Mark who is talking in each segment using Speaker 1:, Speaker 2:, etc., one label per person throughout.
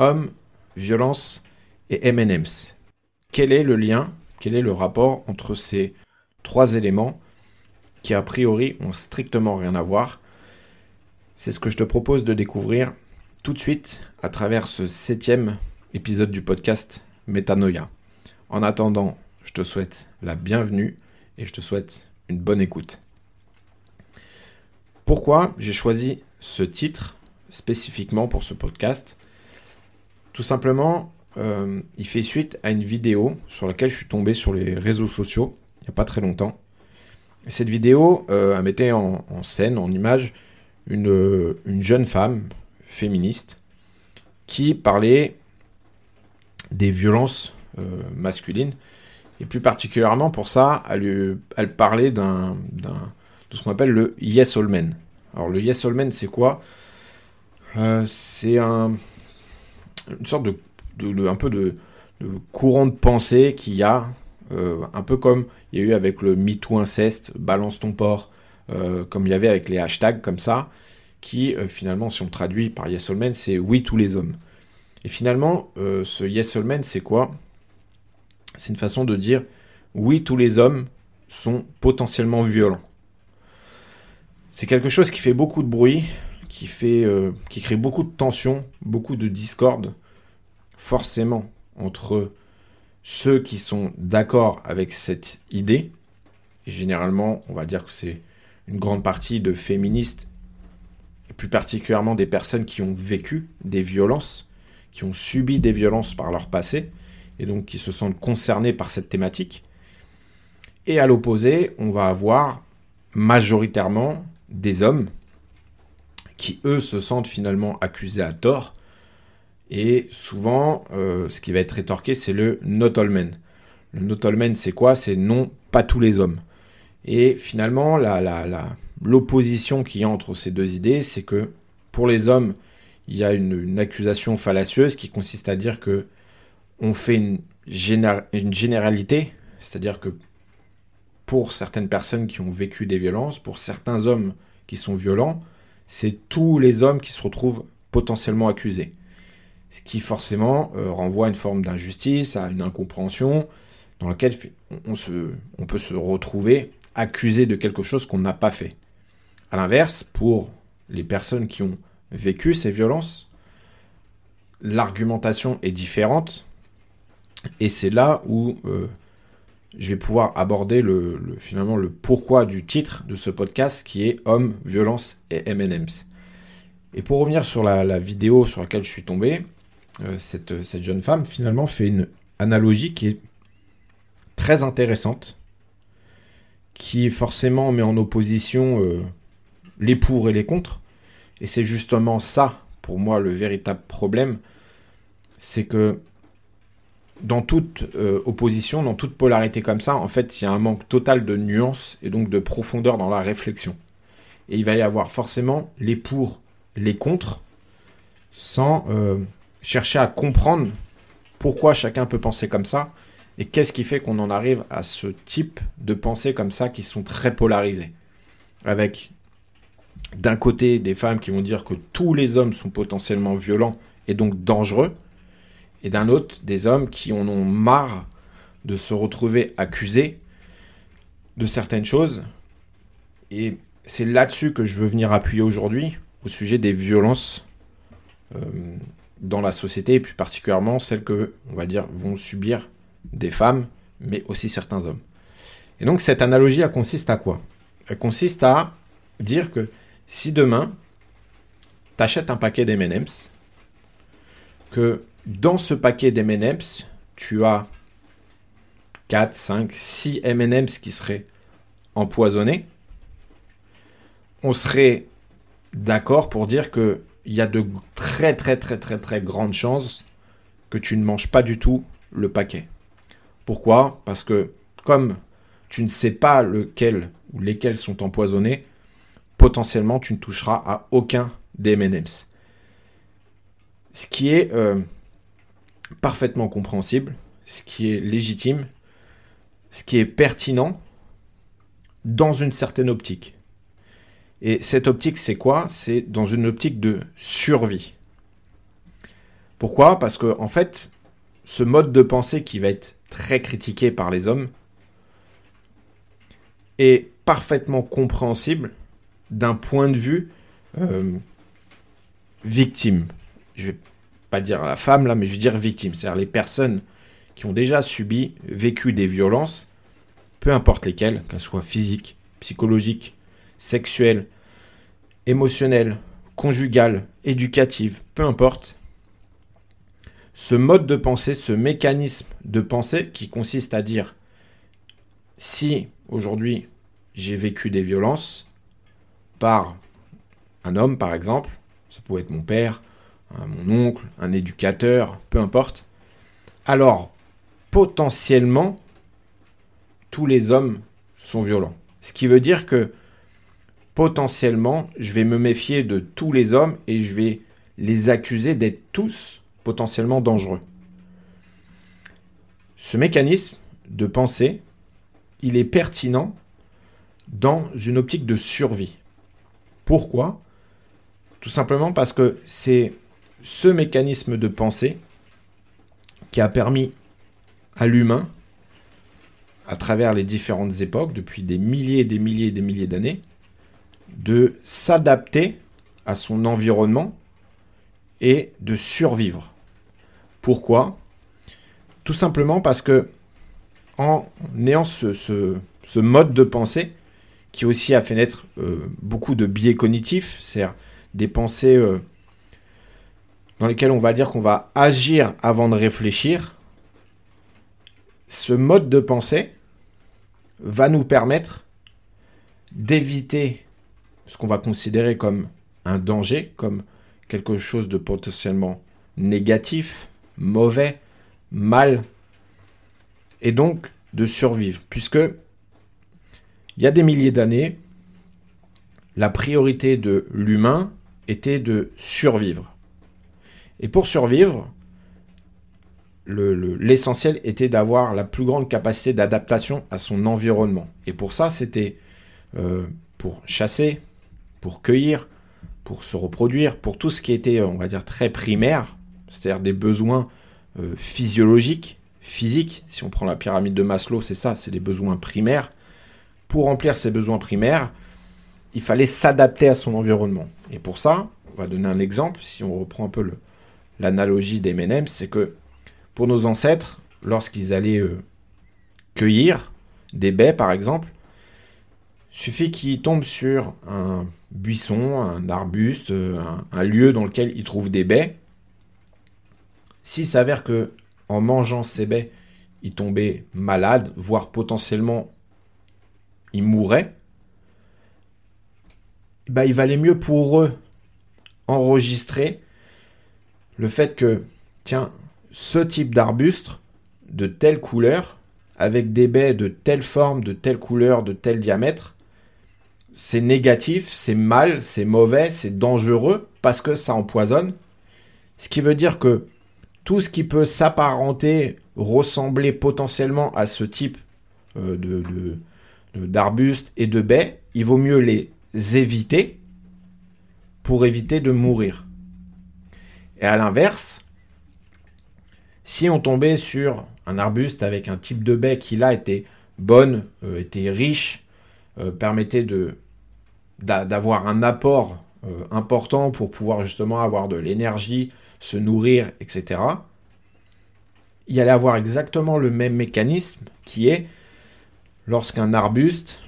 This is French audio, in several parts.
Speaker 1: Hommes, violence et M&M's. Quel est le lien, quel est le rapport entre ces trois éléments qui a priori ont strictement rien à voir? C'est ce que je te propose de découvrir tout de suite à travers ce septième épisode du podcast Métanoïa. En attendant, je te souhaite la bienvenue et je te souhaite une bonne écoute. Pourquoi j'ai choisi ce titre spécifiquement pour ce podcast? Tout simplement, euh, il fait suite à une vidéo sur laquelle je suis tombé sur les réseaux sociaux il n'y a pas très longtemps. cette vidéo euh, mettait en, scène, en image, une, une jeune femme féministe qui parlait des violences euh, masculines. Et plus particulièrement pour ça, elle, parlait d'un ce qu'on appelle le Yes All Men. Alors le Yes All Men, c'est quoi? Euh, C'est un, une sorte de, un peu de, courant de pensée qu'il y a, euh, un peu comme il y a eu avec le MeToo inceste, balance ton porc, euh, comme il y avait avec les hashtags comme ça, qui finalement, si on traduit par Yes All Men, c'est oui tous les hommes. Et finalement, ce Yes All Men, c'est quoi? C'est une façon de dire oui tous les hommes sont potentiellement violents. C'est quelque chose qui fait beaucoup de bruit, euh, qui crée beaucoup de tension, beaucoup de discorde, forcément, entre ceux qui sont d'accord avec cette idée, généralement, on va dire que c'est une grande partie de féministes, et plus particulièrement des personnes qui ont vécu des violences, qui ont subi des violences par leur passé, et donc qui se sentent concernés par cette thématique. Et à l'opposé, on va avoir majoritairement des hommes qui, eux, se sentent finalement accusés à tort. Et souvent, euh, ce qui va être rétorqué, c'est le not all men. Le not all men, c'est quoi? C'est non, pas tous les hommes. Et finalement, l'opposition la, qui y a entre ces deux idées, c'est que pour les hommes, il y a une, accusation fallacieuse qui consiste à dire que on fait une généralité, c'est-à-dire que pour certaines personnes qui ont vécu des violences, pour certains hommes qui sont violents, c'est tous les hommes qui se retrouvent potentiellement accusés. Ce qui forcément euh, renvoie à une forme d'injustice, à une incompréhension, dans laquelle on, se, on peut se retrouver accusé de quelque chose qu'on n'a pas fait. A l'inverse, pour les personnes qui ont vécu ces violences, l'argumentation est différente, et c'est là où euh, je vais pouvoir aborder le, finalement le pourquoi du titre de ce podcast qui est Homme, violence et M&M's. Et pour revenir sur la, vidéo sur laquelle je suis tombé, euh, cette, cette, jeune femme finalement fait une analogie qui est très intéressante, qui forcément met en opposition euh, les pour et les contre. Et c'est justement ça, pour moi, le véritable problème, c'est que dans toute euh, opposition, dans toute polarité comme ça, en fait, il y a un manque total de nuance et donc de profondeur dans la réflexion. Et il va y avoir forcément les pour, les contre, sans euh, chercher à comprendre pourquoi chacun peut penser comme ça et qu'est-ce qui fait qu'on en arrive à ce type de pensées comme ça qui sont très polarisées. Avec d'un côté des femmes qui vont dire que tous les hommes sont potentiellement violents et donc dangereux, et d'un autre, des hommes qui en ont marre de se retrouver accusés de certaines choses. Et c'est là-dessus que je veux venir appuyer aujourd'hui, au sujet des violences euh, dans la société, et plus particulièrement celles que, on va dire, vont subir des femmes, mais aussi certains hommes. Et donc cette analogie, elle consiste à quoi? Elle consiste à dire que si demain, tu achètes un paquet d'M&M's, que dans ce paquet d'M&M's, tu as 4, 5, 6 M&M's qui seraient empoisonnés. On serait d'accord pour dire qu'il y a de très très très très très grandes chances que tu ne manges pas du tout le paquet. Pourquoi? Parce que comme tu ne sais pas lequel ou lesquels sont empoisonnés, potentiellement tu ne toucheras à aucun des M&M's. Ce qui est euh, parfaitement compréhensible, ce qui est légitime, ce qui est pertinent dans une certaine optique. Et cette optique, c'est quoi? C'est dans une optique de survie. Pourquoi? Parce que en fait, ce mode de pensée qui va être très critiqué par les hommes est parfaitement compréhensible d'un point de vue euh, victime. Je vais pas dire la femme là, mais je vais dire victime, c'est-à-dire les personnes qui ont déjà subi, vécu des violences, peu importe lesquelles, qu'elles soient physiques, psychologiques, sexuelles, émotionnelles, conjugales, éducatives, peu importe. Ce mode de pensée, ce mécanisme de pensée qui consiste à dire si aujourd'hui j'ai vécu des violences par un homme par exemple, ça pourrait être mon père, mon oncle, un éducateur, peu importe, alors potentiellement tous les hommes sont violents. Ce qui veut dire que potentiellement je vais me méfier de tous les hommes et je vais les accuser d'être tous potentiellement dangereux. Ce mécanisme de pensée, il est pertinent dans une optique de survie. Pourquoi? Tout simplement parce que c'est ce mécanisme de pensée qui a permis à l'humain, à travers les différentes époques, depuis des milliers et des milliers et des milliers d'années, de s'adapter à son environnement et de survivre. Pourquoi? Tout simplement parce que en ayant ce, mode de pensée, qui aussi a fait naître euh, beaucoup de biais cognitifs, c'est-à-dire des pensées euh, dans lesquelles on va dire qu'on va agir avant de réfléchir, ce mode de pensée va nous permettre d'éviter ce qu'on va considérer comme un danger, comme quelque chose de potentiellement négatif, mauvais, mal, et donc de survivre, puisque il y a des milliers d'années, la priorité de l'humain était de survivre. Et pour survivre, l'essentiel était d'avoir la plus grande capacité d'adaptation à son environnement. Et pour ça, c'était euh, pour chasser, pour cueillir, pour se reproduire, pour tout ce qui était, on va dire, très primaire, c'est-à-dire des besoins euh, physiologiques, physiques. Si on prend la pyramide de Maslow, c'est ça, c'est des besoins primaires. Pour remplir ces besoins primaires, il fallait s'adapter à son environnement. Et pour ça, on va donner un exemple, si on reprend un peu l'analogie des M&M, c'est que pour nos ancêtres, lorsqu'ils allaient euh, cueillir des baies, par exemple, suffit qu'ils tombent sur un buisson, un arbuste, euh, un, lieu dans lequel ils trouvent des baies, s'il s'avère que en mangeant ces baies, ils tombaient malades, voire potentiellement ils mourraient, bah, il valait mieux pour eux enregistrer le fait que, tiens, ce type d'arbuste de telle couleur, avec des baies de telle forme, de telle couleur, de tel diamètre, c'est négatif, c'est mal, c'est mauvais, c'est dangereux parce que ça empoisonne. Ce qui veut dire que tout ce qui peut s'apparenter, ressembler potentiellement à ce type euh, d'arbustes et de baies, il vaut mieux les éviter pour éviter de mourir. Et à l'inverse, si on tombait sur un arbuste avec un type de baie qui là était bonne, euh, était riche, euh, permettait de d'avoir un apport important pour pouvoir justement avoir de l'énergie, se nourrir, etc., il allait avoir exactement le même mécanisme qui est lorsqu'un arbuste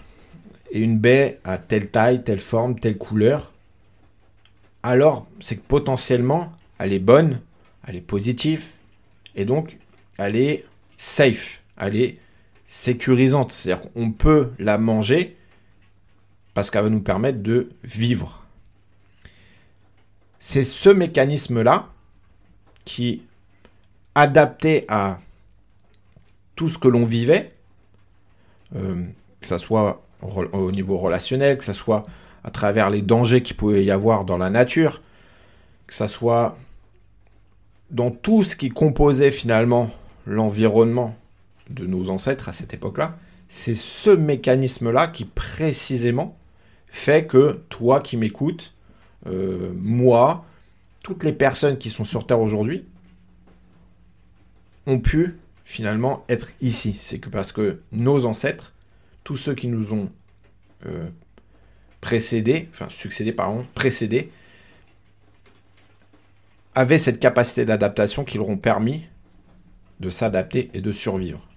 Speaker 1: et une baie à telle taille, telle forme, telle couleur, alors c'est que potentiellement elle est bonne, elle est positive, et donc elle est safe, elle est sécurisante. C'est-à-dire qu'on peut la manger parce qu'elle va nous permettre de vivre. C'est ce mécanisme-là qui, adapté à tout ce que l'on vivait, euh, que ce soit au niveau relationnel, que ce soit à travers les dangers qu'il pouvait y avoir dans la nature, que ce soit dans tout ce qui composait finalement l'environnement de nos ancêtres à cette époque-là, c'est ce mécanisme-là qui précisément fait que toi qui m'écoutes, euh, moi, toutes les personnes qui sont sur Terre aujourd'hui, ont pu finalement être ici. C'est que parce que nos ancêtres, tous ceux qui nous ont euh, précédés, enfin succédés, pardon, précédés, avaient cette capacité d'adaptation qui leur ont permis de s'adapter et de survivre.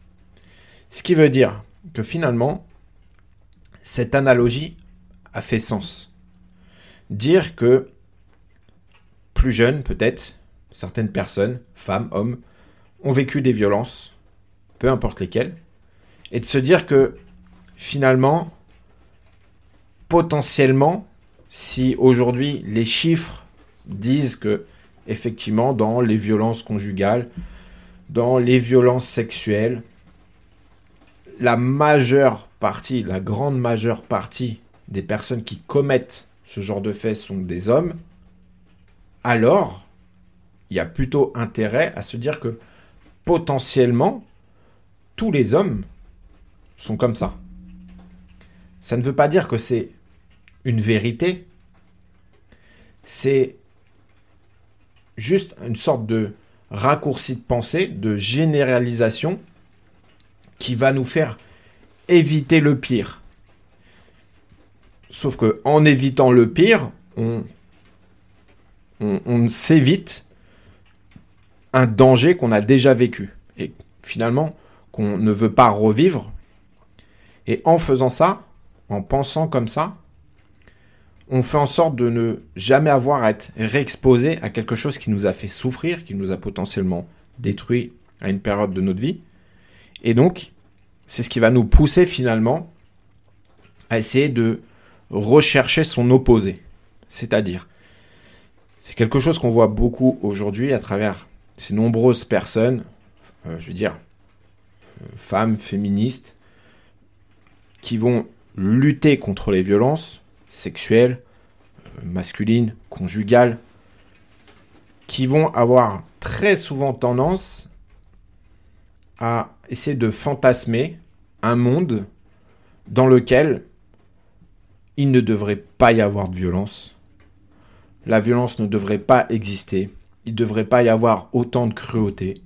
Speaker 1: Ce qui veut dire que finalement, cette analogie a fait sens. Dire que plus jeunes, peut-être, certaines personnes, femmes, hommes, ont vécu des violences, peu importe lesquelles, et de se dire que finalement, potentiellement, si aujourd'hui les chiffres disent que effectivement dans les violences conjugales, dans les violences sexuelles, la majeure partie, la grande majeure partie des personnes qui commettent ce genre de faits sont des hommes, alors il y a plutôt intérêt à se dire que potentiellement tous les hommes sont comme ça. Ça ne veut pas dire que c'est une vérité, c'est juste une sorte de raccourci de pensée, de généralisation qui va nous faire éviter le pire. Sauf que en évitant le pire, on, on, s'évite un danger qu'on a déjà vécu et finalement qu'on ne veut pas revivre. Et en faisant ça, en pensant comme ça, on fait en sorte de ne jamais avoir à être réexposé à quelque chose qui nous a fait souffrir, qui nous a potentiellement détruit à une période de notre vie. Et donc, c'est ce qui va nous pousser finalement à essayer de rechercher son opposé. C'est-à-dire, c'est quelque chose qu'on voit beaucoup aujourd'hui à travers ces nombreuses personnes, euh, je veux dire, euh, femmes féministes, qui vont lutter contre les violences sexuelles, masculines, conjugales, qui vont avoir très souvent tendance à essayer de fantasmer un monde dans lequel il ne devrait pas y avoir de violence. La violence ne devrait pas exister. Il ne devrait pas y avoir autant de cruauté.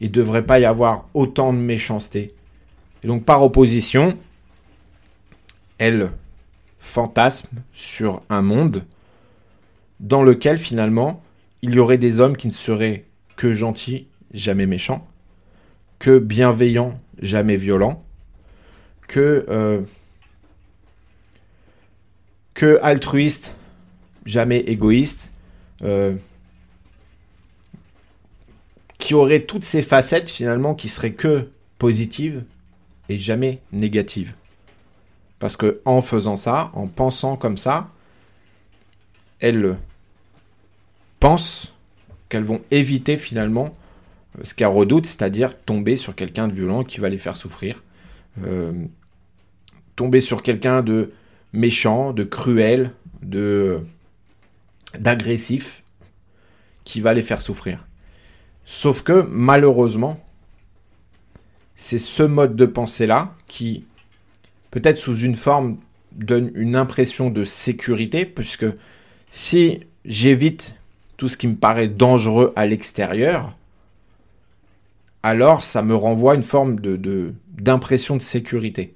Speaker 1: Il ne devrait pas y avoir autant de méchanceté. Et donc par opposition, elle fantasme sur un monde dans lequel finalement il y aurait des hommes qui ne seraient que gentils, jamais méchants, que bienveillants, jamais violents, que, euh, que altruistes, jamais égoïstes, euh, qui auraient toutes ces facettes finalement qui seraient que positives et jamais négatives. Parce que en faisant ça, en pensant comme ça, elles pensent qu'elles vont éviter finalement euh, ce qu'elles redoutent, c'est-à-dire tomber sur quelqu'un de violent qui va les faire souffrir, euh, tomber sur quelqu'un de méchant, de cruel, de d'agressif, qui va les faire souffrir. Sauf que malheureusement, c'est ce mode de pensée-là qui peut-être sous une forme, donne une impression de sécurité, puisque si j'évite tout ce qui me paraît dangereux à l'extérieur, alors ça me renvoie une forme de, d'impression de sécurité.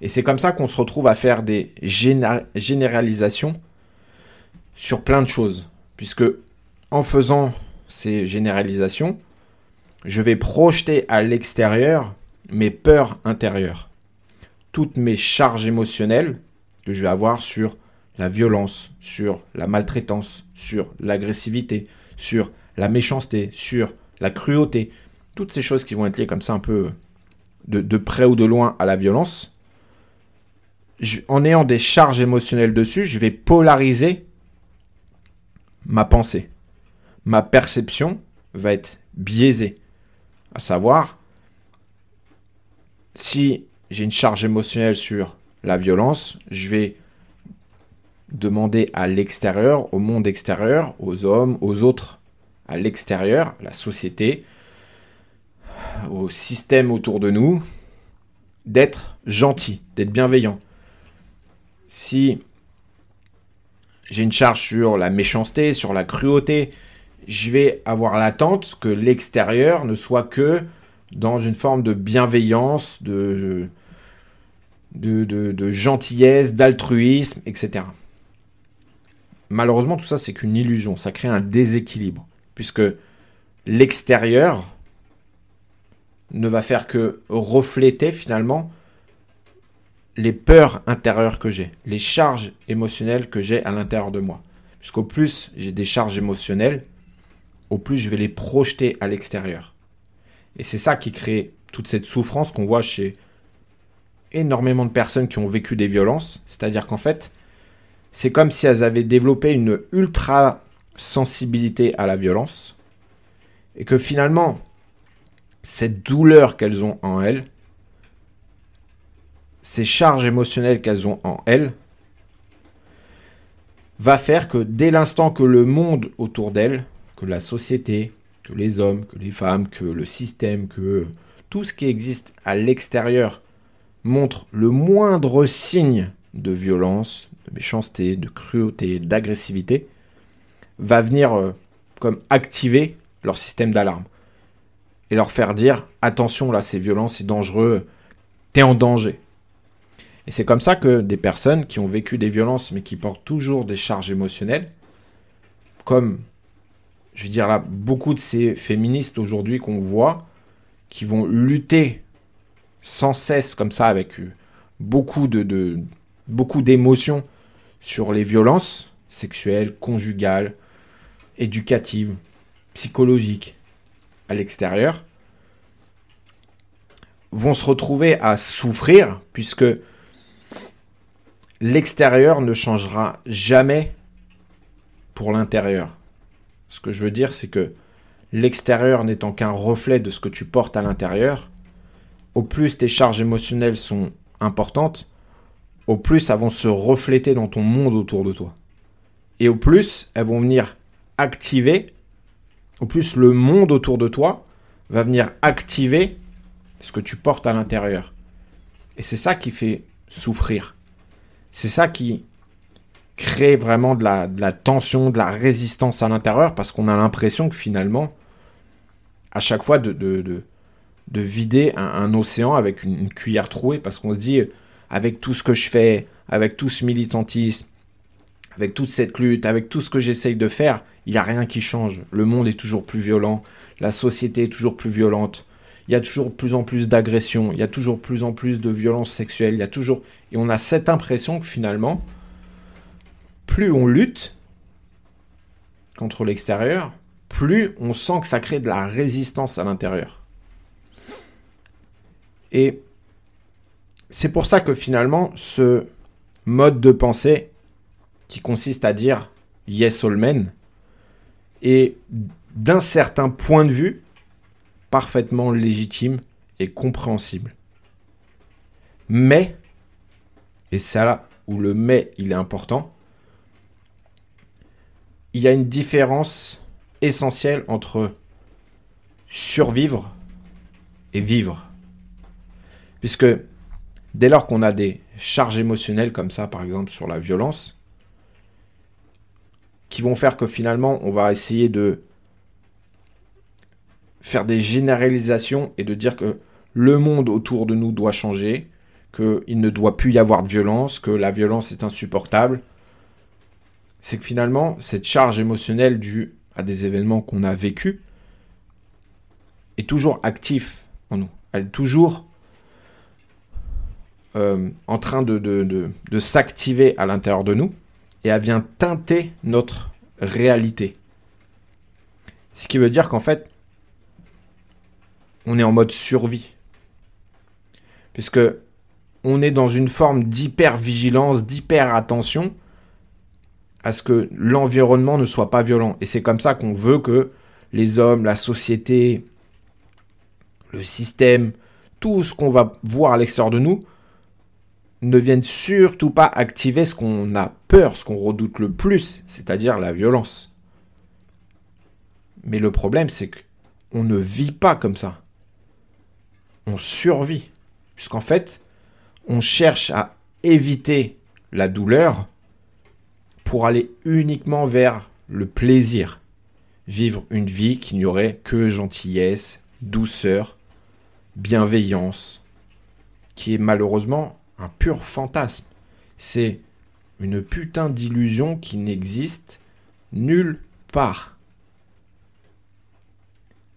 Speaker 1: Et c'est comme ça qu'on se retrouve à faire des généralisations sur plein de choses. Puisque en faisant ces généralisations, je vais projeter à l'extérieur mes peurs intérieures toutes mes charges émotionnelles que je vais avoir sur la violence, sur la maltraitance, sur l'agressivité, sur la méchanceté, sur la cruauté, toutes ces choses qui vont être liées comme ça un peu de, près ou de loin à la violence, en ayant des charges émotionnelles dessus, je vais polariser ma pensée. Ma perception va être biaisée. À savoir, si j'ai une charge émotionnelle sur la violence, je vais demander à l'extérieur, au monde extérieur, aux hommes, aux autres, à l'extérieur, la société, au système autour de nous, d'être gentil, d'être bienveillant. Si j'ai une charge sur la méchanceté, sur la cruauté, je vais avoir l'attente que l'extérieur ne soit que dans une forme de bienveillance, de, gentillesse, d'altruisme, etc. Malheureusement, tout ça, c'est qu'une illusion. Ça crée un déséquilibre. Puisque l'extérieur ne va faire que refléter finalement les peurs intérieures que j'ai, les charges émotionnelles que j'ai à l'intérieur de moi. Puisqu'au plus j'ai des charges émotionnelles, au plus je vais les projeter à l'extérieur. Et c'est ça qui crée toute cette souffrance qu'on voit chez énormément de personnes qui ont vécu des violences. C'est-à-dire qu'en fait, c'est comme si elles avaient développé une ultra sensibilité à la violence. Et que finalement, cette douleur qu'elles ont en elles, ces charges émotionnelles qu'elles ont en elles, va faire que dès l'instant que le monde autour d'elles, que la société, que les hommes, que les femmes, que le système, que tout ce qui existe à l'extérieur montre le moindre signe de violence, de méchanceté, de cruauté, d'agressivité, va venir euh, comme activer leur système d'alarme et leur faire dire attention là c'est violent, c'est dangereux, t'es en danger. Et c'est comme ça que des personnes qui ont vécu des violences mais qui portent toujours des charges émotionnelles, comme je veux dire là, beaucoup de ces féministes aujourd'hui qu'on voit, qui vont lutter sans cesse comme ça avec beaucoup de, beaucoup d'émotions sur les violences sexuelles, conjugales, éducatives, psychologiques à l'extérieur, vont se retrouver à souffrir puisque l'extérieur ne changera jamais pour l'intérieur. Ce que je veux dire, c'est que l'extérieur n'étant qu'un reflet de ce que tu portes à l'intérieur, au plus tes charges émotionnelles sont importantes, au plus elles vont se refléter dans ton monde autour de toi. Et au plus elles vont venir activer, au plus le monde autour de toi va venir activer ce que tu portes à l'intérieur. Et c'est ça qui fait souffrir. C'est ça qui crée vraiment de la, tension, de la résistance à l'intérieur, parce qu'on a l'impression que finalement, à chaque fois de, de, de, vider un, océan avec une, cuillère trouée, parce qu'on se dit, avec tout ce que je fais, avec tout ce militantisme, avec toute cette lutte, avec tout ce que j'essaye de faire, il n'y a rien qui change. Le monde est toujours plus violent, la société est toujours plus violente, il y a toujours plus en plus d'agressions, il y a toujours plus en plus de violences sexuelles, il y a toujours... Et on a cette impression que finalement, plus on lutte contre l'extérieur, plus on sent que ça crée de la résistance à l'intérieur. Et c'est pour ça que finalement, ce mode de pensée qui consiste à dire yes all men est d'un certain point de vue parfaitement légitime et compréhensible. Mais, et c'est là où le mais il est important, il y a une différence essentielle entre survivre et vivre. Puisque dès lors qu'on a des charges émotionnelles comme ça, par exemple sur la violence, qui vont faire que finalement on va essayer de faire des généralisations et de dire que le monde autour de nous doit changer, qu'il ne doit plus y avoir de violence, que la violence est insupportable, c'est que finalement, cette charge émotionnelle due à des événements qu'on a vécus est toujours active en nous. Elle est toujours euh, en train de, de s'activer à l'intérieur de nous et elle vient teinter notre réalité. Ce qui veut dire qu'en fait, on est en mode survie. Puisque on est dans une forme d'hyper-vigilance, d'hyper-attention à ce que l'environnement ne soit pas violent. Et c'est comme ça qu'on veut que les hommes, la société, le système, tout ce qu'on va voir à l'extérieur de nous, ne viennent surtout pas activer ce qu'on a peur, ce qu'on redoute le plus, c'est-à-dire la violence. Mais le problème, c'est qu'on ne vit pas comme ça on survit. Puisqu'en fait, on cherche à éviter la douleur pour aller uniquement vers le plaisir. vivre une vie qui n'y aurait que gentillesse, douceur, bienveillance, qui est malheureusement un pur fantasme. C'est une putain d'illusion qui n'existe nulle part.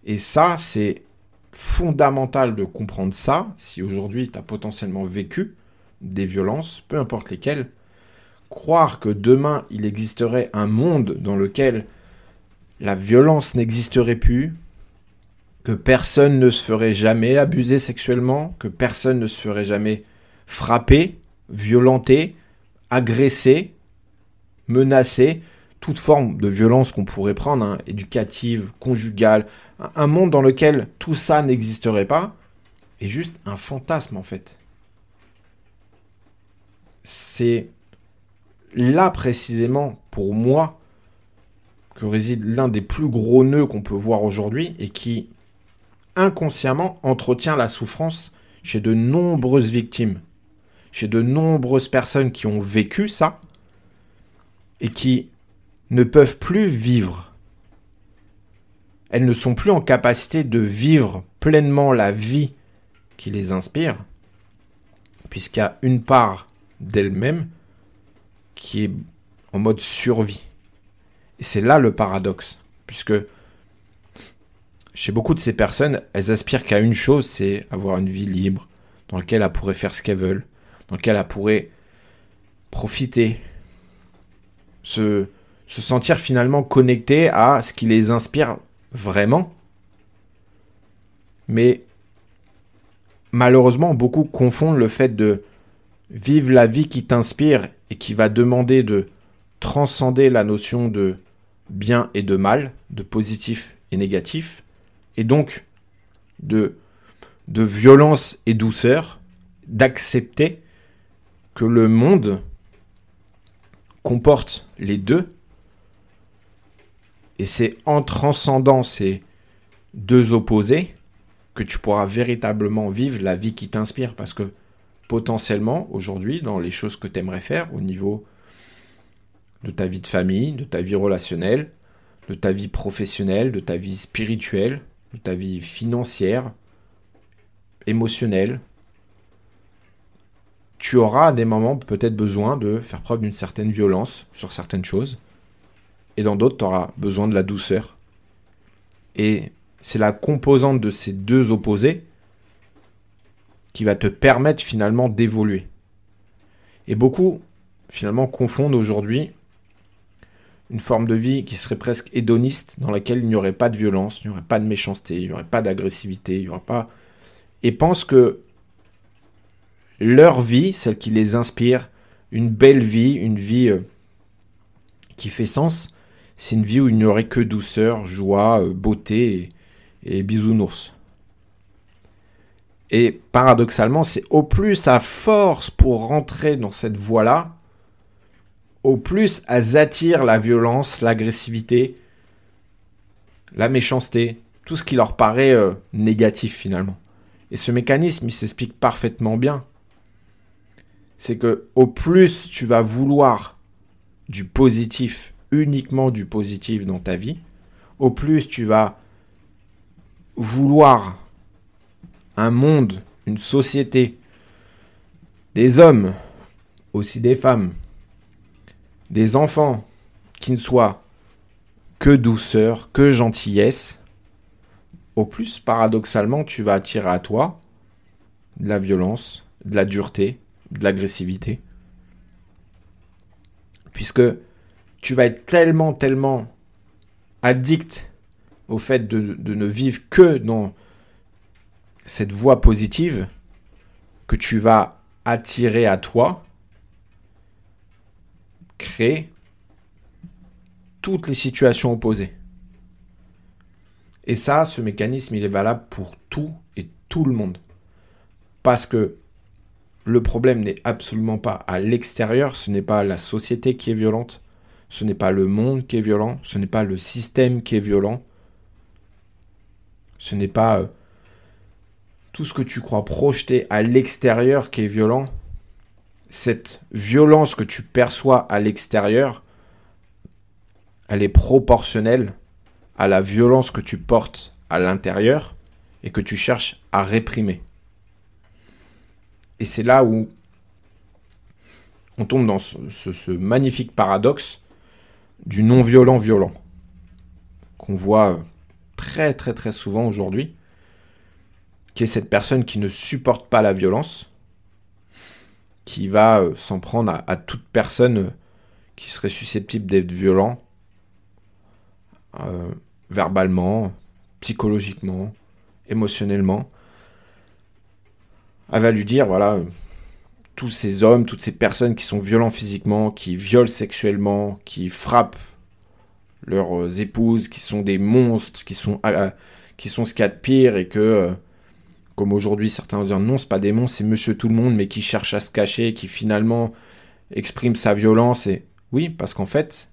Speaker 1: Et ça, c'est fondamental de comprendre ça, si aujourd'hui tu as potentiellement vécu des violences, peu importe lesquelles, croire que demain il existerait un monde dans lequel la violence n'existerait plus, que personne ne se ferait jamais abuser sexuellement, que personne ne se ferait jamais frapper, violenter, agresser, menacer, toute forme de violence qu'on pourrait prendre, hein, éducative, conjugale, un monde dans lequel tout ça n'existerait pas, est juste un fantasme en fait. C'est là précisément, pour moi, que réside l'un des plus gros nœuds qu'on peut voir aujourd'hui et qui inconsciemment entretient la souffrance chez de nombreuses victimes, chez de nombreuses personnes qui ont vécu ça et qui ne peuvent plus vivre. Elles ne sont plus en capacité de vivre pleinement la vie qui les inspire, a une part d'elles-mêmes qui est en mode survie. Et c'est là le paradoxe, puisque chez beaucoup de ces personnes, elles aspirent qu'à une chose, c'est avoir une vie libre, dans laquelle elles pourraient faire ce qu'elles veulent, dans laquelle elles pourraient profiter, se, se sentir finalement connectées à ce qui les inspire vraiment. Mais malheureusement, beaucoup confondent le fait de vivre la vie qui t'inspire et qui va demander de transcender la notion de bien et de mal, de positif et négatif, et donc de, de violence et douceur, d'accepter que le monde comporte les deux, et c'est en transcendant ces deux opposés que tu pourras véritablement vivre la vie qui t'inspire, parce que potentiellement, aujourd'hui, dans les choses que tu aimerais faire au niveau de ta vie de famille, de ta vie relationnelle, de ta vie professionnelle, de ta vie spirituelle, de ta vie financière, émotionnelle, tu auras à des moments peut-être besoin de faire preuve d'une certaine violence sur certaines choses, et dans d'autres, tu auras besoin de la douceur. Et c'est la composante de ces deux opposés qui va te permettre finalement d'évoluer. Et beaucoup, finalement, confondent aujourd'hui une forme de vie qui serait presque hédoniste, dans laquelle il n'y aurait pas de violence, il n'y aurait pas de méchanceté, il n'y aurait pas d'agressivité, il n'y aurait pas... Et pensent que leur vie, celle qui les inspire, une belle vie, une vie euh, qui fait sens, c'est une vie où il n'y aurait que douceur, joie, euh, beauté et, et bisounours. Et paradoxalement, c'est au plus à force pour rentrer dans cette voie-là, au plus elles attirent la violence, l'agressivité, la méchanceté, tout ce qui leur paraît euh, négatif finalement. Et ce mécanisme, il s'explique parfaitement bien. C'est que au plus tu vas vouloir du positif, uniquement du positif dans ta vie, au plus tu vas vouloir un monde, une société, des hommes, aussi des femmes, des enfants qui ne soient que douceur, que gentillesse, au plus paradoxalement tu vas attirer à toi de la violence, de la dureté, de l'agressivité. Puisque tu vas être tellement, tellement addict au fait de, de ne vivre que dans cette voie positive que tu vas attirer à toi créer toutes les situations opposées. Et ça, ce mécanisme, il est valable pour tout et tout le monde. Parce que le problème n'est absolument pas à l'extérieur, ce n'est pas la société qui est violente, ce n'est pas le monde qui est violent, ce n'est pas le système qui est violent, ce n'est pas euh, tout ce que tu crois projeter à l'extérieur qui est violent, cette violence que tu perçois à l'extérieur, elle est proportionnelle à la violence que tu portes à l'intérieur et que tu cherches à réprimer. Et c'est là où on tombe dans ce, magnifique paradoxe du non-violent violent, qu'on voit très très très souvent aujourd'hui, qui est cette personne qui ne supporte pas la violence, qui va euh, s'en prendre à, toute personne euh, qui serait susceptible d'être violent, euh, verbalement, psychologiquement, émotionnellement. Elle va lui dire, voilà, tous ces hommes, toutes ces personnes qui sont violents physiquement, qui violent sexuellement, qui frappent leurs épouses, qui sont des monstres, qui sont, qui sont ce qu'il y a de pire et que, comme aujourd'hui certains vont dire non, c'est pas monstres, c'est monsieur tout le monde, mais qui cherche à se cacher, qui finalement exprime sa violence. Et oui, parce qu'en fait,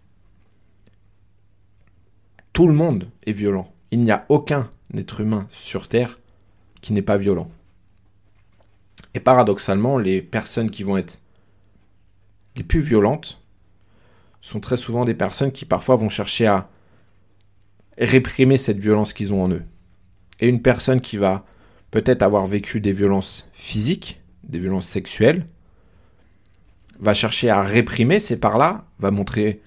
Speaker 1: tout le monde est violent. Il n'y a aucun être humain sur Terre qui n'est pas violent. Et paradoxalement, les personnes qui vont être les plus violentes sont très souvent des personnes qui parfois vont chercher à réprimer cette violence qu'ils ont en eux. Et une personne qui va peut-être avoir vécu des violences physiques, des violences sexuelles, va chercher à réprimer ces parts-là, va montrer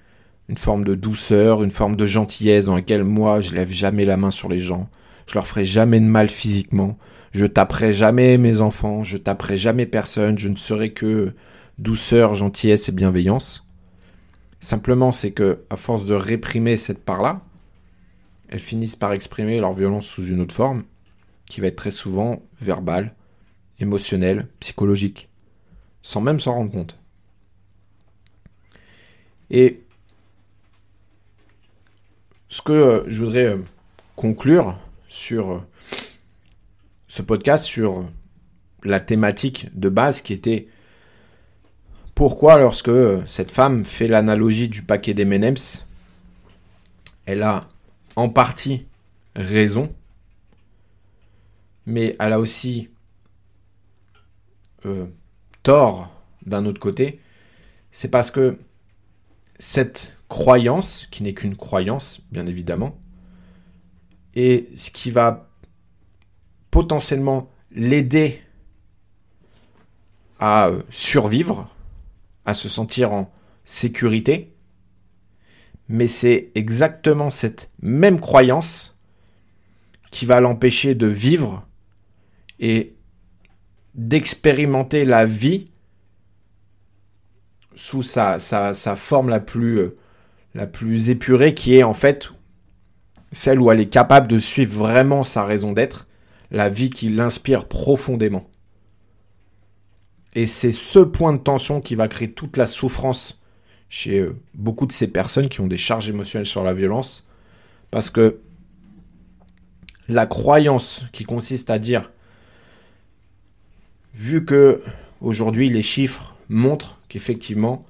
Speaker 1: une forme de douceur, une forme de gentillesse dans laquelle moi je lève jamais la main sur les gens, je leur ferai jamais de mal physiquement, je taperai jamais mes enfants, je taperai jamais personne, je ne serai que douceur, gentillesse et bienveillance. Simplement, c'est que, à force de réprimer cette part-là, elles finissent par exprimer leur violence sous une autre forme, qui va être très souvent verbale, émotionnelle, psychologique, sans même s'en rendre compte. Et ce que euh, je voudrais euh, conclure sur euh, ce podcast sur la thématique de base qui était pourquoi lorsque cette femme fait l'analogie du paquet des M&M's, elle a en partie raison, mais elle a aussi euh, tort d'un autre côté, c'est parce que cette croyance, qui n'est qu'une croyance, bien évidemment, et ce qui va potentiellement l'aider à euh, survivre, à se sentir en sécurité. Mais c'est exactement cette même croyance qui va l'empêcher de vivre et d'expérimenter la vie sous sa, sa, forme la plus, euh, la plus épurée, qui est en fait celle où elle est capable de suivre vraiment sa raison d'être la vie qui l'inspire profondément. Et c'est ce point de tension qui va créer toute la souffrance chez euh, beaucoup de ces personnes qui ont des charges émotionnelles sur la violence. Parce que la croyance qui consiste à dire, vu que aujourd'hui les chiffres montrent qu'effectivement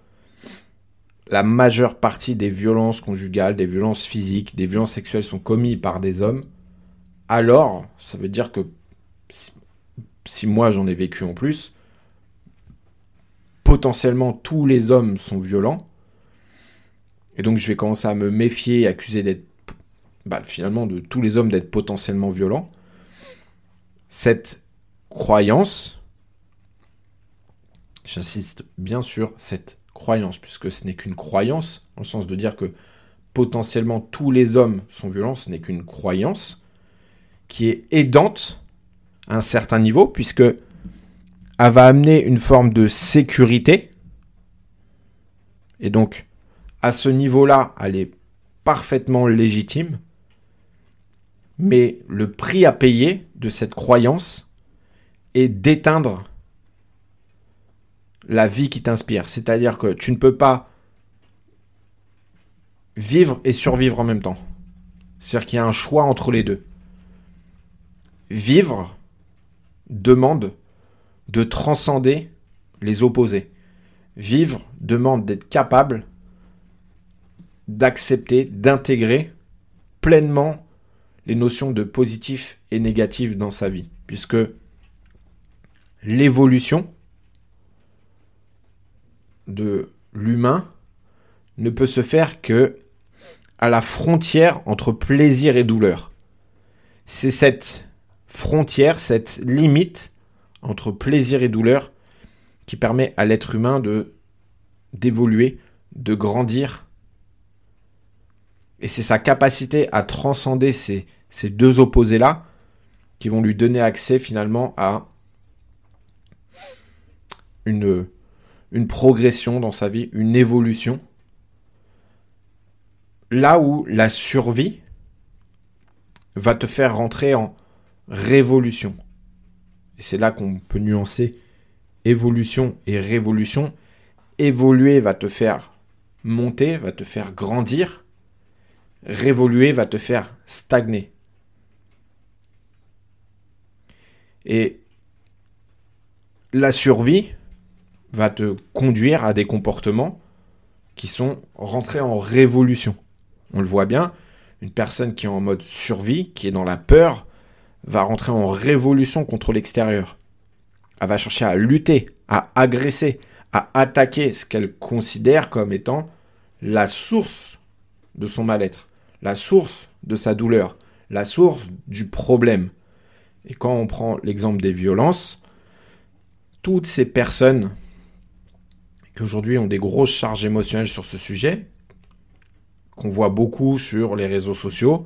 Speaker 1: la majeure partie des violences conjugales, des violences physiques, des violences sexuelles sont commises par des hommes, alors ça veut dire que si, moi j'en ai vécu en plus, potentiellement tous les hommes sont violents. Et donc je vais commencer à me méfier accuser d'être bah, finalement de tous les hommes d'être potentiellement violents. Cette croyance, j'insiste bien sur cette croyance, puisque ce n'est qu'une croyance, dans le sens de dire que potentiellement tous les hommes sont violents, ce n'est qu'une croyance qui est aidante à un certain niveau, puisque elle va amener une forme de sécurité. Et donc, à ce niveau-là, elle est parfaitement légitime. Mais le prix à payer de cette croyance est d'éteindre la vie qui t'inspire. C'est-à-dire que tu ne peux pas vivre et survivre en même temps. C'est-à-dire qu'il y a un choix entre les deux vivre demande de transcender les opposés. Vivre demande d'être capable d'accepter, d'intégrer pleinement les notions de positif et négatif dans sa vie. Puisque l'évolution de l'humain ne peut se faire que à la frontière entre plaisir et douleur. C'est cette frontière, cette limite entre plaisir et douleur qui permet à l'être humain de d'évoluer, de grandir. Et c'est sa capacité à transcender ces, ces deux opposés-là qui vont lui donner accès finalement à une, une progression dans sa vie, une évolution. Là où la survie va te faire rentrer en révolution. Et c'est là qu'on peut nuancer évolution et révolution. Évoluer va te faire monter, va te faire grandir. Révoluer va te faire stagner. Et la survie va te conduire à des comportements qui sont rentrés en révolution. On le voit bien, une personne qui est en mode survie, qui est dans la peur, va rentrer en révolution contre l'extérieur. Elle va chercher à lutter, à agresser, à attaquer ce qu'elle considère comme étant la source de son mal-être, la source de sa douleur, la source du problème. Et quand on prend l'exemple des violences, toutes ces personnes qui aujourd'hui ont des grosses charges émotionnelles sur ce sujet, qu'on voit beaucoup sur les réseaux sociaux,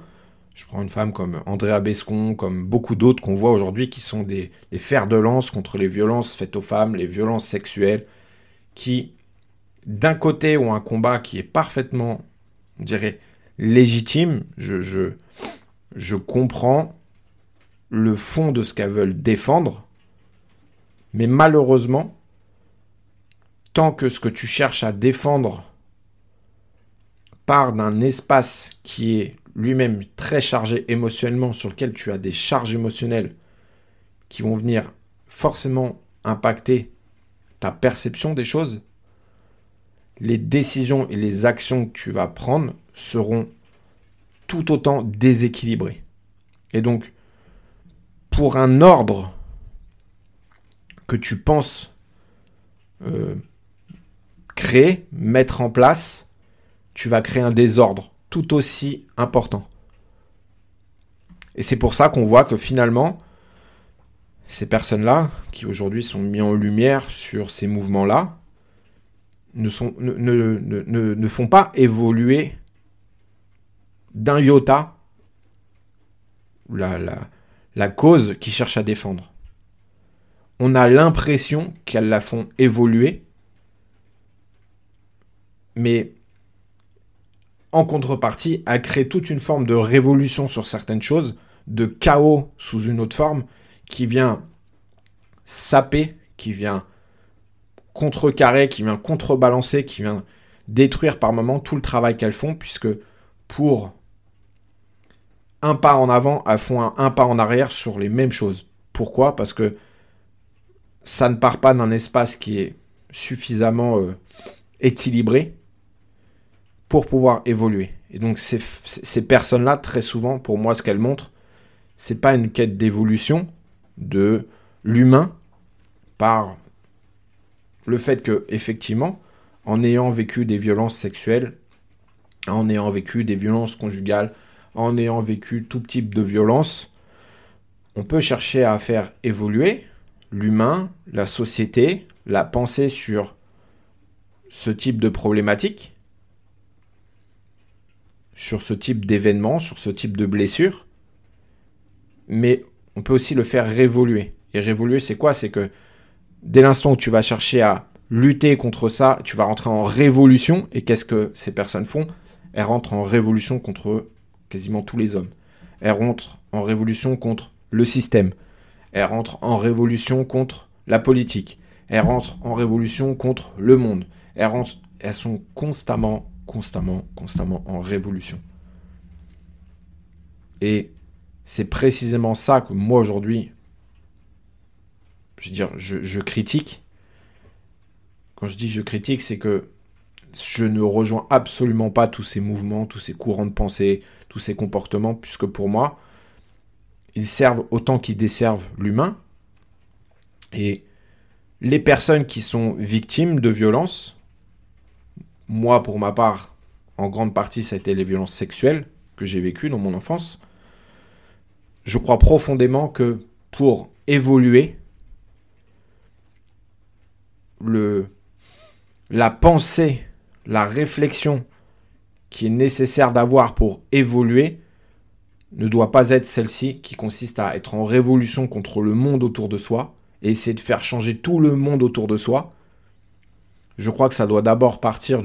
Speaker 1: je prends une femme comme Andrea Bescon, comme beaucoup d'autres qu'on voit aujourd'hui qui sont des, fers de lance contre les violences faites aux femmes, les violences sexuelles, qui d'un côté ont un combat qui est parfaitement, on dirait, légitime. Je, je, je comprends le fond de ce qu'elles veulent défendre. Mais malheureusement, tant que ce que tu cherches à défendre part d'un espace qui est lui-même très chargé émotionnellement, sur lequel tu as des charges émotionnelles qui vont venir forcément impacter ta perception des choses, les décisions et les actions que tu vas prendre seront tout autant déséquilibrées. Et donc, pour un ordre que tu penses euh, créer, mettre en place, tu vas créer un désordre tout aussi important. Et c'est pour ça qu'on voit que finalement, ces personnes-là, qui aujourd'hui sont mis en lumière sur ces mouvements-là, ne, ne, ne, ne font pas évoluer d'un iota la, la, la cause qu'ils cherchent à défendre. On a l'impression qu'elles la font évoluer, mais en contrepartie, a créé toute une forme de révolution sur certaines choses, de chaos sous une autre forme, qui vient saper, qui vient contrecarrer, qui vient contrebalancer, qui vient détruire par moments tout le travail qu'elles font, puisque pour un pas en avant, elles font un, pas en arrière sur les mêmes choses. Pourquoi? Parce que ça ne part pas d'un espace qui est suffisamment euh, équilibré pour pouvoir évoluer. Et donc ces, ces personnes-là, très souvent, pour moi, ce qu'elles montrent, c'est pas une quête d'évolution de l'humain par le fait que, effectivement, en ayant vécu des violences sexuelles, en ayant vécu des violences conjugales, en ayant vécu tout type de violence, on peut chercher à faire évoluer l'humain, la société, la pensée sur ce type de problématique, sur ce type d'événement, sur ce type de blessure, mais on peut aussi le faire révoluer. Et révoluer, c'est quoi? C'est que dès l'instant où tu vas chercher à lutter contre ça, tu vas rentrer en révolution. Et qu'est-ce que ces personnes font? Elles rentrent en révolution contre quasiment tous les hommes. Elles rentrent en révolution contre le système. Elles rentrent en révolution contre la politique. Elles rentrent en révolution contre le monde. Elles, elles sont constamment constamment, constamment en révolution. Et c'est précisément ça que moi aujourd'hui, je je, critique. Quand je dis je critique, c'est que je ne rejoins absolument pas tous ces mouvements, tous ces courants de pensée, tous ces comportements, puisque pour moi, ils servent autant qu'ils desservent l'humain. Et les personnes qui sont victimes de violences, moi, pour ma part, en grande partie, ça a été les violences sexuelles que j'ai vécues dans mon enfance. Je crois profondément que pour évoluer, le, la pensée, la réflexion qui est nécessaire d'avoir pour évoluer ne doit pas être celle-ci qui consiste à être en révolution contre le monde autour de soi et essayer de faire changer tout le monde autour de soi. Je crois que ça doit d'abord partir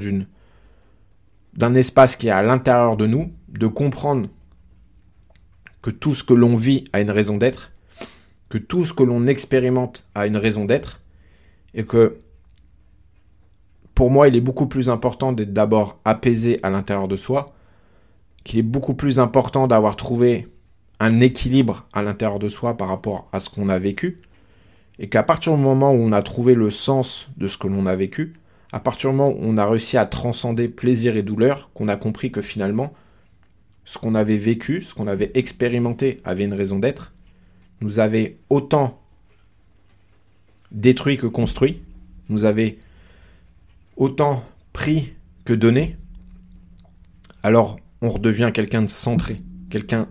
Speaker 1: d'un espace qui est à l'intérieur de nous, de comprendre que tout ce que l'on vit a une raison d'être, que tout ce que l'on expérimente a une raison d'être, et que pour moi, il est beaucoup plus important d'être d'abord apaisé à l'intérieur de soi, qu'il est beaucoup plus important d'avoir trouvé un équilibre à l'intérieur de soi par rapport à ce qu'on a vécu, et qu'à partir du moment où on a trouvé le sens de ce que l'on a vécu, à partir du moment où on a réussi à transcender plaisir et douleur, qu'on a compris que finalement, ce qu'on avait vécu, ce qu'on avait expérimenté avait une raison d'être, nous avait autant détruit que construit, nous avait autant pris que donné, alors on redevient quelqu'un de centré. Quelqu'un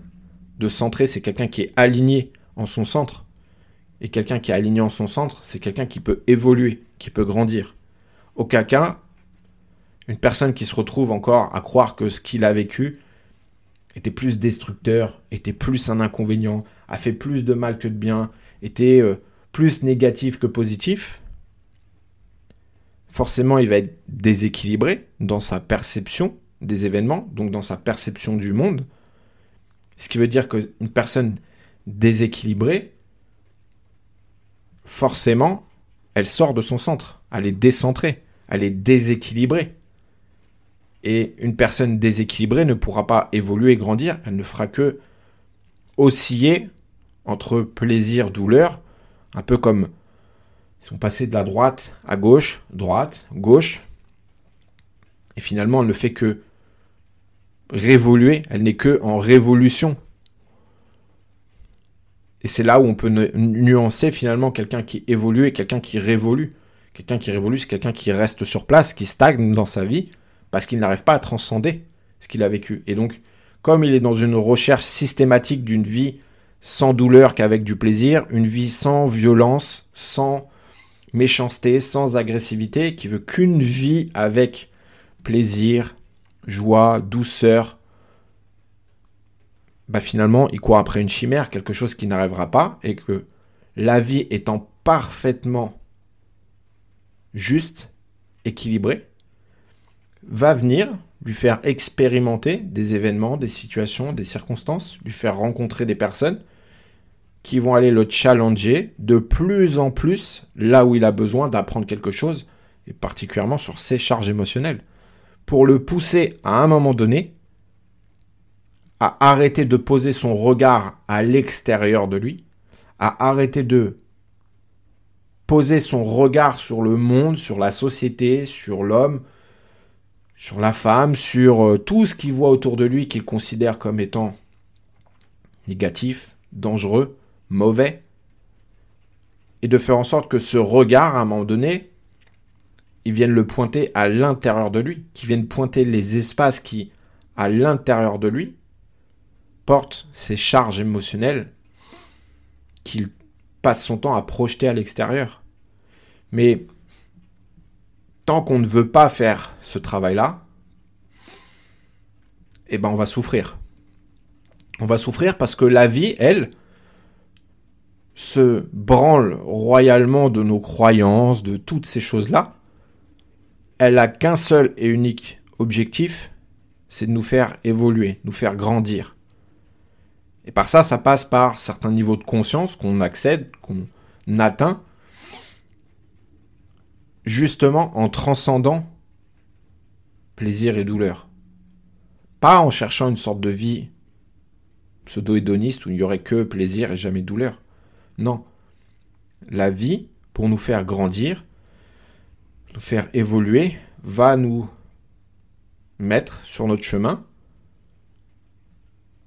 Speaker 1: de centré, c'est quelqu'un qui est aligné en son centre. Et quelqu'un qui est aligné en son centre, c'est quelqu'un qui peut évoluer, qui peut grandir. Aucun cas, une personne qui se retrouve encore à croire que ce qu'il a vécu était plus destructeur, était plus un inconvénient, a fait plus de mal que de bien, était euh, plus négatif que positif, forcément il va être déséquilibré dans sa perception des événements, donc dans sa perception du monde. Ce qui veut dire qu'une personne déséquilibrée, forcément, elle sort de son centre, elle est décentrée, elle est déséquilibrée. Et une personne déséquilibrée ne pourra pas évoluer et grandir, elle ne fera que osciller entre plaisir, douleur, un peu comme ils sont passés de la droite à gauche, droite, gauche. Et finalement, elle ne fait que révoluer, elle n'est que en révolution. Et c'est là où on peut nuancer finalement quelqu'un qui évolue et quelqu'un qui révolue. Quelqu'un qui révolue, c'est quelqu'un qui reste sur place, qui stagne dans sa vie, parce qu'il n'arrive pas à transcender ce qu'il a vécu. Et donc, comme il est dans une recherche systématique d'une vie sans douleur qu'avec du plaisir, une vie sans violence, sans méchanceté, sans agressivité, qui veut qu'une vie avec plaisir, joie, douceur, bah finalement, il court après une chimère, quelque chose qui n'arrivera pas, et que la vie étant parfaitement juste, équilibrée, va venir lui faire expérimenter des événements, des situations, des circonstances, lui faire rencontrer des personnes qui vont aller le challenger de plus en plus là où il a besoin d'apprendre quelque chose, et particulièrement sur ses charges émotionnelles, pour le pousser à un moment donné à arrêter de poser son regard à l'extérieur de lui, à arrêter de poser son regard sur le monde, sur la société, sur l'homme, sur la femme, sur euh, tout ce qu'il voit autour de lui qu'il considère comme étant négatif, dangereux, mauvais, et de faire en sorte que ce regard, à un moment donné, il vienne le pointer à l'intérieur de lui, qu'il vienne pointer les espaces qui, à l'intérieur de lui, portent ces charges émotionnelles qu'il passe son temps à projeter à l'extérieur. Mais tant qu'on ne veut pas faire ce travail-là, eh ben on va souffrir. On va souffrir parce que la vie, elle, se branle royalement de nos croyances, de toutes ces choses-là, elle a qu'un seul et unique objectif, c'est de nous faire évoluer, nous faire grandir. Et par ça, ça passe par certains niveaux de conscience qu'on accède, qu'on atteint, justement en transcendant plaisir et douleur. Pas en cherchant une sorte de vie pseudo-hédoniste où il n'y aurait que plaisir et jamais douleur. Non. La vie, pour nous faire grandir, nous faire évoluer, va nous mettre sur notre chemin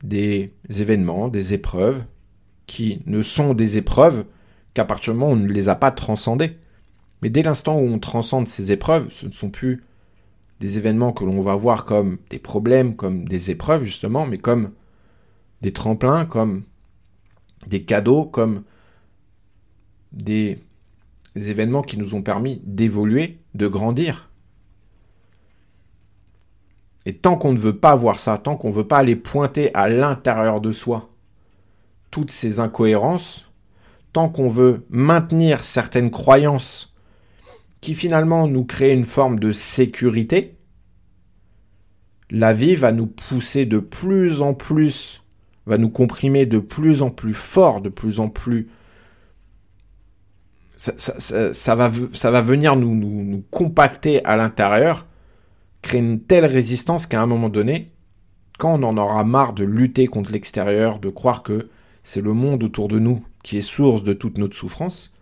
Speaker 1: des événements, des épreuves, qui ne sont des épreuves qu'à partir du moment où on ne les a pas transcendées. Mais dès l'instant où on transcende ces épreuves, ce ne sont plus des événements que l'on va voir comme des problèmes, comme des épreuves justement, mais comme des tremplins, comme des cadeaux, comme des, événements qui nous ont permis d'évoluer, de grandir. Et tant qu'on ne veut pas voir ça, tant qu'on ne veut pas aller pointer à l'intérieur de soi toutes ces incohérences, tant qu'on veut maintenir certaines croyances qui finalement nous créent une forme de sécurité, la vie va nous pousser de plus en plus, va nous comprimer de plus en plus fort, de plus en plus... Ça, va, ça va, venir nous compacter à l'intérieur, créer une telle résistance qu'à un moment donné, quand on en aura marre de lutter contre l'extérieur, de croire que c'est le monde autour de nous qui est source de toute notre souffrance,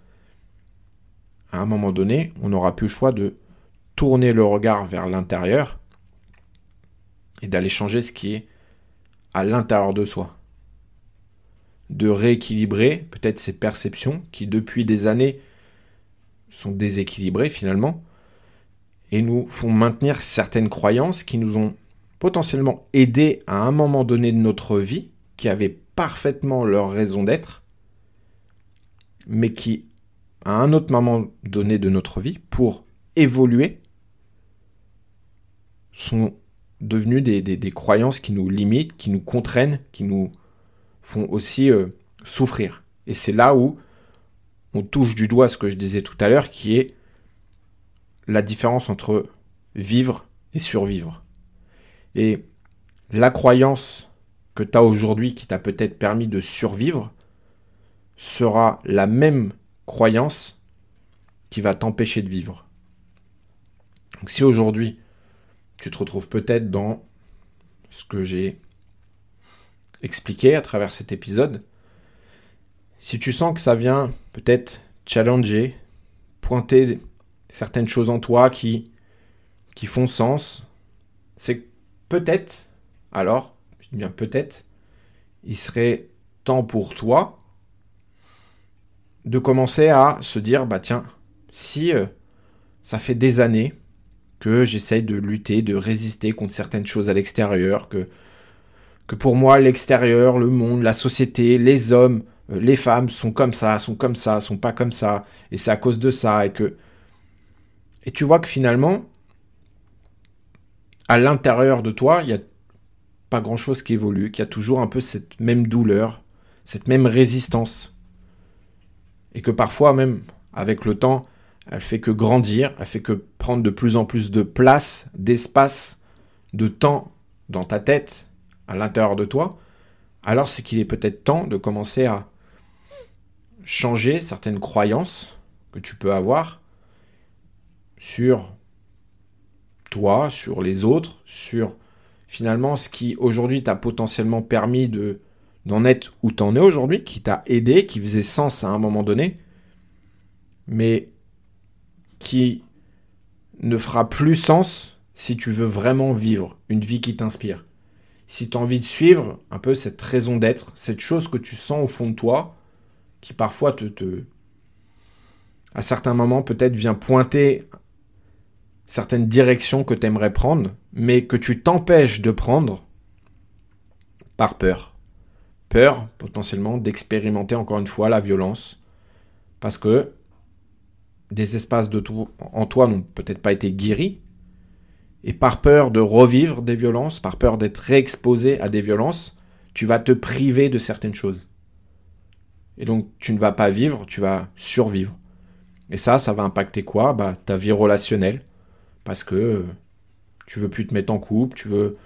Speaker 1: à un moment donné, on n'aura plus le choix de tourner le regard vers l'intérieur et d'aller changer ce qui est à l'intérieur de soi. De rééquilibrer peut-être ces perceptions qui depuis des années sont déséquilibrées finalement et nous font maintenir certaines croyances qui nous ont potentiellement aidés à un moment donné de notre vie, qui avaient parfaitement leur raison d'être, mais qui, à un autre moment donné de notre vie, pour évoluer, sont devenus des, croyances qui nous limitent, qui nous contraignent, qui nous font aussi euh, souffrir. Et c'est là où on touche du doigt ce que je disais tout à l'heure, qui est la différence entre vivre et survivre. Et la croyance que tu as aujourd'hui qui t'a peut-être permis de survivre sera la même croyance qui va t'empêcher de vivre. Donc si aujourd'hui tu te retrouves peut-être dans ce que j'ai expliqué à travers cet épisode, si tu sens que ça vient peut-être challenger, pointer certaines choses en toi qui, qui font sens, c'est peut-être, alors, je dis bien peut-être, il serait temps pour toi de commencer à se dire, bah tiens, si euh, ça fait des années que j'essaye de lutter, de résister contre certaines choses à l'extérieur, que, que pour moi l'extérieur, le monde, la société, les hommes, euh, les femmes sont comme ça, sont comme ça, sont pas comme ça, et c'est à cause de ça, et que... Et tu vois que finalement, à l'intérieur de toi, il n'y a pas grand-chose qui évolue, qu'il y a toujours un peu cette même douleur, cette même résistance. Et que parfois même avec le temps, elle fait que grandir, elle fait que prendre de plus en plus de place, d'espace, de temps dans ta tête, à l'intérieur de toi, alors c'est qu'il est peut-être temps de commencer à changer certaines croyances que tu peux avoir sur toi, sur les autres, sur finalement ce qui aujourd'hui t'a potentiellement permis de d'en être où t'en es aujourd'hui, qui t'a aidé, qui faisait sens à un moment donné, mais qui ne fera plus sens si tu veux vraiment vivre une vie qui t'inspire. Si tu as envie de suivre un peu cette raison d'être, cette chose que tu sens au fond de toi, qui parfois te, te à certains moments peut-être vient pointer certaines directions que tu aimerais prendre, mais que tu t'empêches de prendre par peur peur potentiellement d'expérimenter encore une fois la violence, parce que des espaces de tout en toi n'ont peut-être pas été guéris, et par peur de revivre des violences, par peur d'être réexposé à des violences, tu vas te priver de certaines choses. Et donc tu ne vas pas vivre, tu vas survivre. Et ça, ça va impacter quoi? Bah ta vie relationnelle, parce que tu veux plus te mettre en couple, tu veux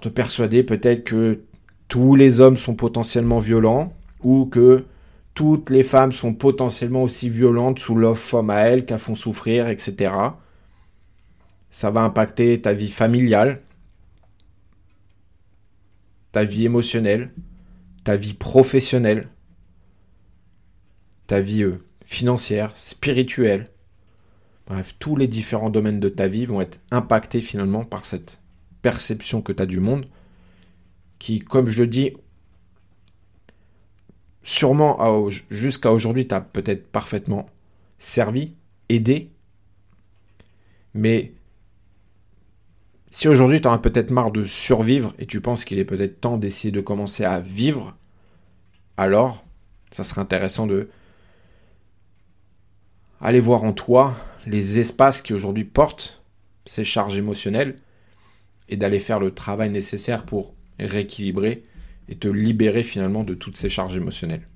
Speaker 1: te persuader peut-être que tous les hommes sont potentiellement violents ou que toutes les femmes sont potentiellement aussi violentes sous l'offre femme à elles qu'elles font souffrir, etc. Ça va impacter ta vie familiale, ta vie émotionnelle, ta vie professionnelle, ta vie euh, financière, spirituelle. Bref, tous les différents domaines de ta vie vont être impactés finalement par cette perception que tu as du monde qui, comme je le dis, sûrement jusqu'à aujourd'hui t'a peut-être parfaitement servi, aidé, mais Si aujourd'hui tu en as peut-être marre de survivre et tu penses qu'il est peut-être temps d'essayer de commencer à vivre, alors ça serait intéressant de aller voir en toi les espaces qui aujourd'hui portent ces charges émotionnelles et d'aller faire le travail nécessaire pour rééquilibrer et te libérer finalement de toutes ces charges émotionnelles.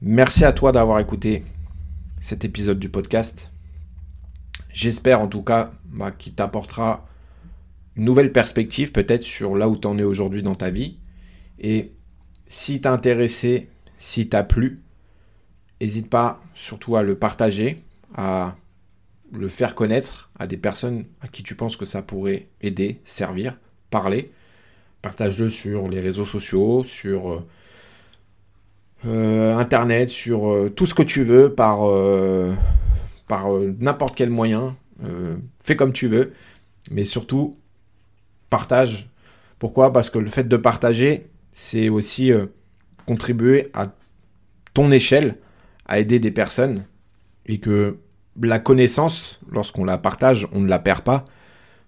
Speaker 1: Merci à toi d'avoir écouté cet épisode du podcast. J'espère en tout cas bah, qu'il t'apportera une nouvelle perspective peut-être sur là où tu en es aujourd'hui dans ta vie. Et si t'as intéressé, si t'as plu, n'hésite pas surtout à le partager, à le faire connaître à des personnes à qui tu penses que ça pourrait aider, servir, parler. Partage-le sur les réseaux sociaux, sur euh, euh, Internet, sur euh, tout ce que tu veux, par, par n'importe quel moyen. fais comme tu veux, mais surtout, partage. Pourquoi? Parce que le fait de partager, c'est aussi contribuer à ton échelle à aider des personnes et que la connaissance, lorsqu'on la partage, on ne la perd pas.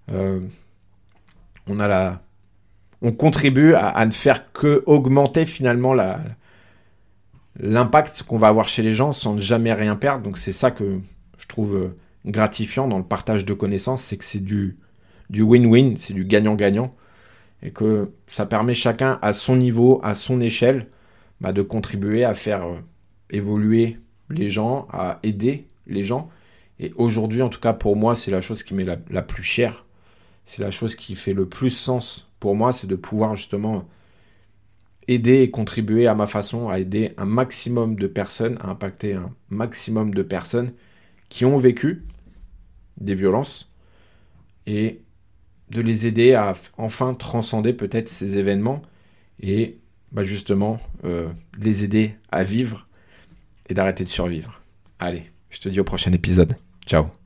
Speaker 1: on a la, on contribue à, ne faire que augmenter finalement la, l'impact qu'on va avoir chez les gens sans jamais rien perdre. Donc c'est ça que je trouve euh, gratifiant dans le partage de connaissances, c'est que c'est du du win-win, c'est du gagnant-gagnant, et que ça permet chacun à son niveau, à son échelle, bah, de contribuer à faire euh, évoluer les gens, à aider les gens. Et aujourd'hui, en tout cas pour moi, c'est la chose qui m'est la plus chère. C'est la chose qui fait le plus sens pour moi, c'est de pouvoir justement aider et contribuer à ma façon à aider un maximum de personnes, à impacter un maximum de personnes qui ont vécu des violences et de les aider à enfin transcender peut-être ces événements et bah, justement euh, les aider à vivre d'arrêter de survivre. Allez, je te dis au prochain épisode. Ciao